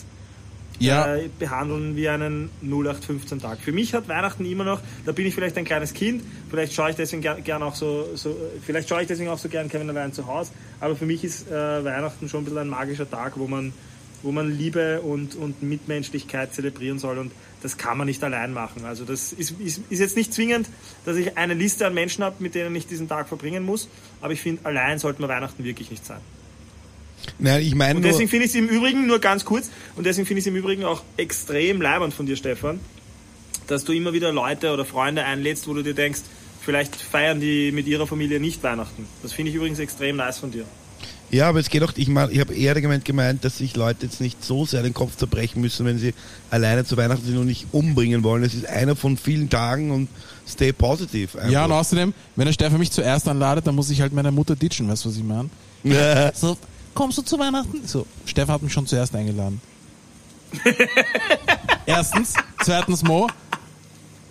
Ja, äh, behandeln wie einen 0815-Tag. Für mich hat Weihnachten immer noch, da bin ich vielleicht ein kleines Kind, vielleicht schaue ich deswegen gern, gern auch so, so, vielleicht schaue ich deswegen auch so gern Kevin allein zu Hause, aber für mich ist äh, Weihnachten schon ein bisschen ein magischer Tag, wo man, wo man Liebe und, und Mitmenschlichkeit zelebrieren soll und das kann man nicht allein machen. Also das ist, ist, ist jetzt nicht zwingend, dass ich eine Liste an Menschen habe, mit denen ich diesen Tag verbringen muss, aber ich finde, allein sollte man Weihnachten wirklich nicht sein. nein, ich meine Und deswegen finde ich es im Übrigen, nur ganz kurz, und deswegen finde ich es im Übrigen auch extrem leibend von dir, Stefan, dass du immer wieder Leute oder Freunde einlädst, wo du dir denkst, vielleicht feiern die mit ihrer Familie nicht Weihnachten. Das finde ich übrigens extrem nice von dir. Ja, aber es geht auch, ich meine, ich habe eher gemeint, gemeint, dass sich Leute jetzt nicht so sehr den Kopf zerbrechen müssen, wenn sie alleine zu Weihnachten sind und nicht umbringen wollen. Es ist einer von vielen Tagen und stay positive. einfach. ja, und außerdem, wenn der Stefan mich zuerst anladet, dann muss ich halt meine Mutter ditchen, weißt du, was ich meine? So, kommst du zu Weihnachten? So, Stefan hat mich schon zuerst eingeladen. Erstens. Zweitens, Mo,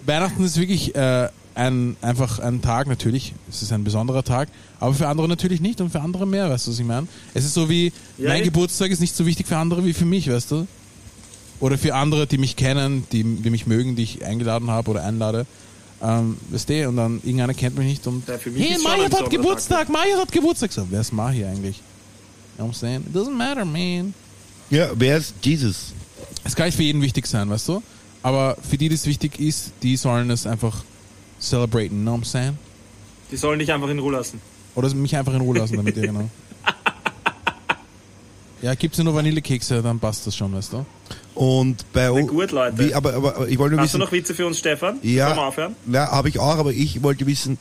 Weihnachten ist wirklich äh, ein, einfach ein Tag, natürlich. Es ist ein besonderer Tag, aber für andere natürlich nicht und für andere mehr, weißt du, was ich meine? Es ist so wie, Ja, mein Geburtstag ist nicht so wichtig für andere wie für mich, weißt du? Oder für andere, die mich kennen, die, die mich mögen, die ich eingeladen habe oder einlade. Ähm, weißt du, und dann irgendeiner kennt mich nicht und Ja, für mich hey, Maja hat Geburtstag, Maja hat Geburtstag. So, wer ist Maja eigentlich? You know what I'm saying? It doesn't matter, man. ja, wer ist Jesus? Es kann nicht für jeden wichtig sein, weißt du? Aber für die, die es wichtig ist, die sollen es einfach celebraten, you know what I'm saying? Die sollen dich einfach in Ruhe lassen. Oder mich einfach in Ruhe lassen damit, ja genau. Ja, gibt's ja nur Vanillekekse, dann passt das schon, weißt du? Und bei Na uns. gut, Leute. Wie, aber, aber, ich wollte Hast du wissen. noch Witze für uns, Stefan? Ja, aufhören? ja habe ich auch, aber ich wollte wissen,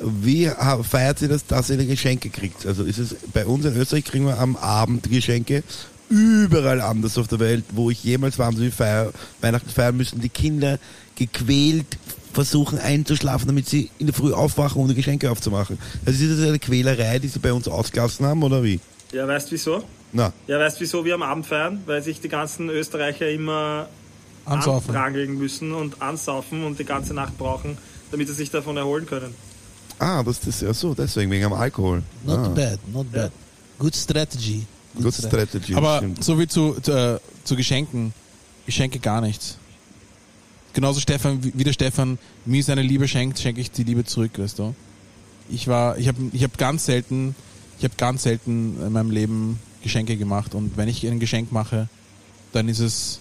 wie feiert ihr das, dass ihr Geschenke kriegt? Also ist es bei uns in Österreich kriegen wir am Abend Geschenke. Überall anders auf der Welt, wo ich jemals war, wie feier, Weihnachten feiern müssen, die Kinder gequält versuchen einzuschlafen, damit sie in der Früh aufwachen, um die Geschenke aufzumachen. Also ist das eine Quälerei, die sie bei uns ausgelassen haben, oder wie? Ja, weißt wieso? Na, Ja, weißt wieso wir am Abend feiern? Weil sich die ganzen Österreicher immer Ansaufen. anprangeln müssen und ansaufen und die ganze Nacht brauchen, damit sie sich davon erholen können. ah, das ist ja so, deswegen, wegen am Alkohol. Not ah, bad, not bad. Good strategy. Good strategy. Aber stimmt. so wie zu, zu, äh, zu Geschenken. Geschenke gar nichts. Genauso Stefan, wie der Stefan mir seine Liebe schenkt, schenke ich die Liebe zurück, weißt du? Ich war, ich habe ich hab ganz selten, ich habe ganz selten in meinem Leben Geschenke gemacht und wenn ich ein Geschenk mache, dann ist es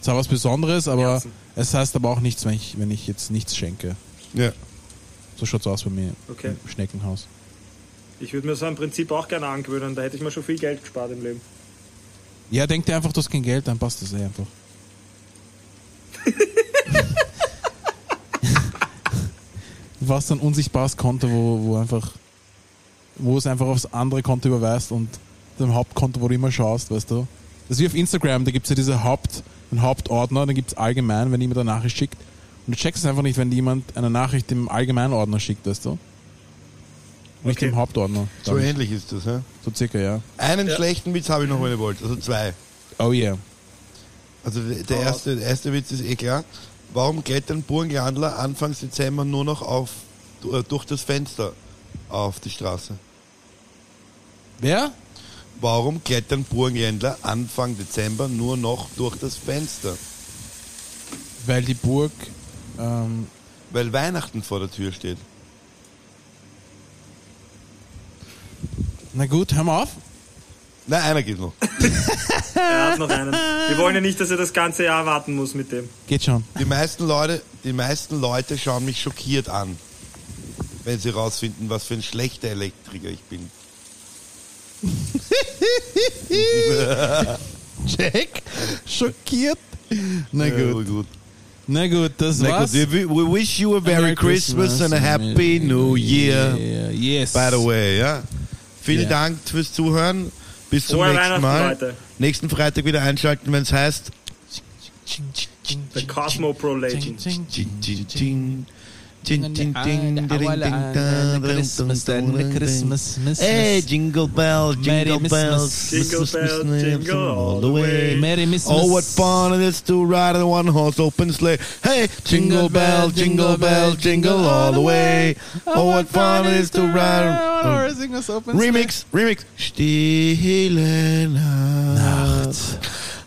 zwar was Besonderes, aber Herzen. es heißt aber auch nichts, wenn ich, wenn ich jetzt nichts schenke. ja. So schaut's aus bei mir Okay. im Schneckenhaus. Ich würde mir so ein Prinzip auch gerne angewöhnen, da hätte ich mir schon viel Geld gespart im Leben. Ja, denk dir einfach, du hast kein Geld, dann passt das eh einfach. Du hast ein unsichtbares Konto, wo, wo einfach, wo es einfach aufs andere Konto überweist und dem Hauptkonto, wo du immer schaust, weißt du. Das ist wie auf Instagram, da gibt's ja diese Haupt, einen Hauptordner, dann gibt's allgemein, wenn jemand eine Nachricht schickt. Und du checkst es einfach nicht, wenn jemand eine Nachricht im Allgemeinordner schickt, weißt du. Nicht Okay. im Hauptordner. So ich. ähnlich ist das, ja? So circa, ja. Einen Ja. schlechten Witz habe ich noch, wenn ihr wollt. Also zwei. Oh yeah. Also der der Oh. erste, der erste Witz ist eh klar. Warum klettern Burgenlandler Anfang Dezember nur noch auf, äh, durch das Fenster auf die Straße? Wer? Warum klettern Burgenländler Anfang Dezember nur noch durch das Fenster? Weil die Burg ähm, Weil Weihnachten vor der Tür steht. Na gut, hör mal auf. Nein, einer geht noch. Er hat noch einen. Wir wollen ja nicht, dass er das ganze Jahr warten muss mit dem. Geht schon. Die meisten Leute, die meisten Leute schauen mich schockiert an, wenn sie rausfinden, was für ein schlechter Elektriker ich bin. Jack? Schockiert? Na Ja, gut. gut. Na gut, das Na war's. gut, we, wish you a Merry Christmas, and a Happy New Year. Yeah, Yes. By the way, ja. Vielen Ja. Dank fürs Zuhören. Bis zum Frohe nächsten Mal. Leute. Nächsten Freitag wieder einschalten, wenn es heißt. The Cosmo Pro Legend. Christmas, ding, then ding, Christmas, Christmas. Hey, jingle bells, jingle bells, Jingle Christmas, bells, jingle all the way. Merry Christmas. Oh, what fun it is to ride in a one-horse open sleigh. Hey, jingle bells, jingle bells, jingle all the way. Oh, oh, what fun it is to ride. In a one horse open sleigh. Remix, remix. Stille Nacht,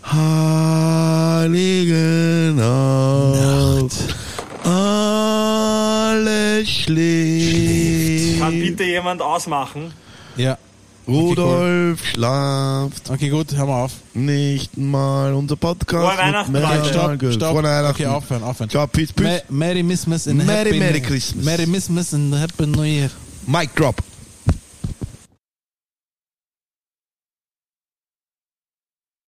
heilige Nacht, ah. Alles schläft. Kann bitte jemand ausmachen? Ja. Rudolf schlaft Okay, gut, hören wir auf. nicht mal unser Podcast. Frohe Weihnachten, mehr Stopp, stopp. Frohe Weihnachten. Okay, aufhören, aufhören. Ciao, peace, peace. Ma- Merry Christmas and Merry, Happy Merry Christmas. Merry Christmas and Happy New Year. Mic drop.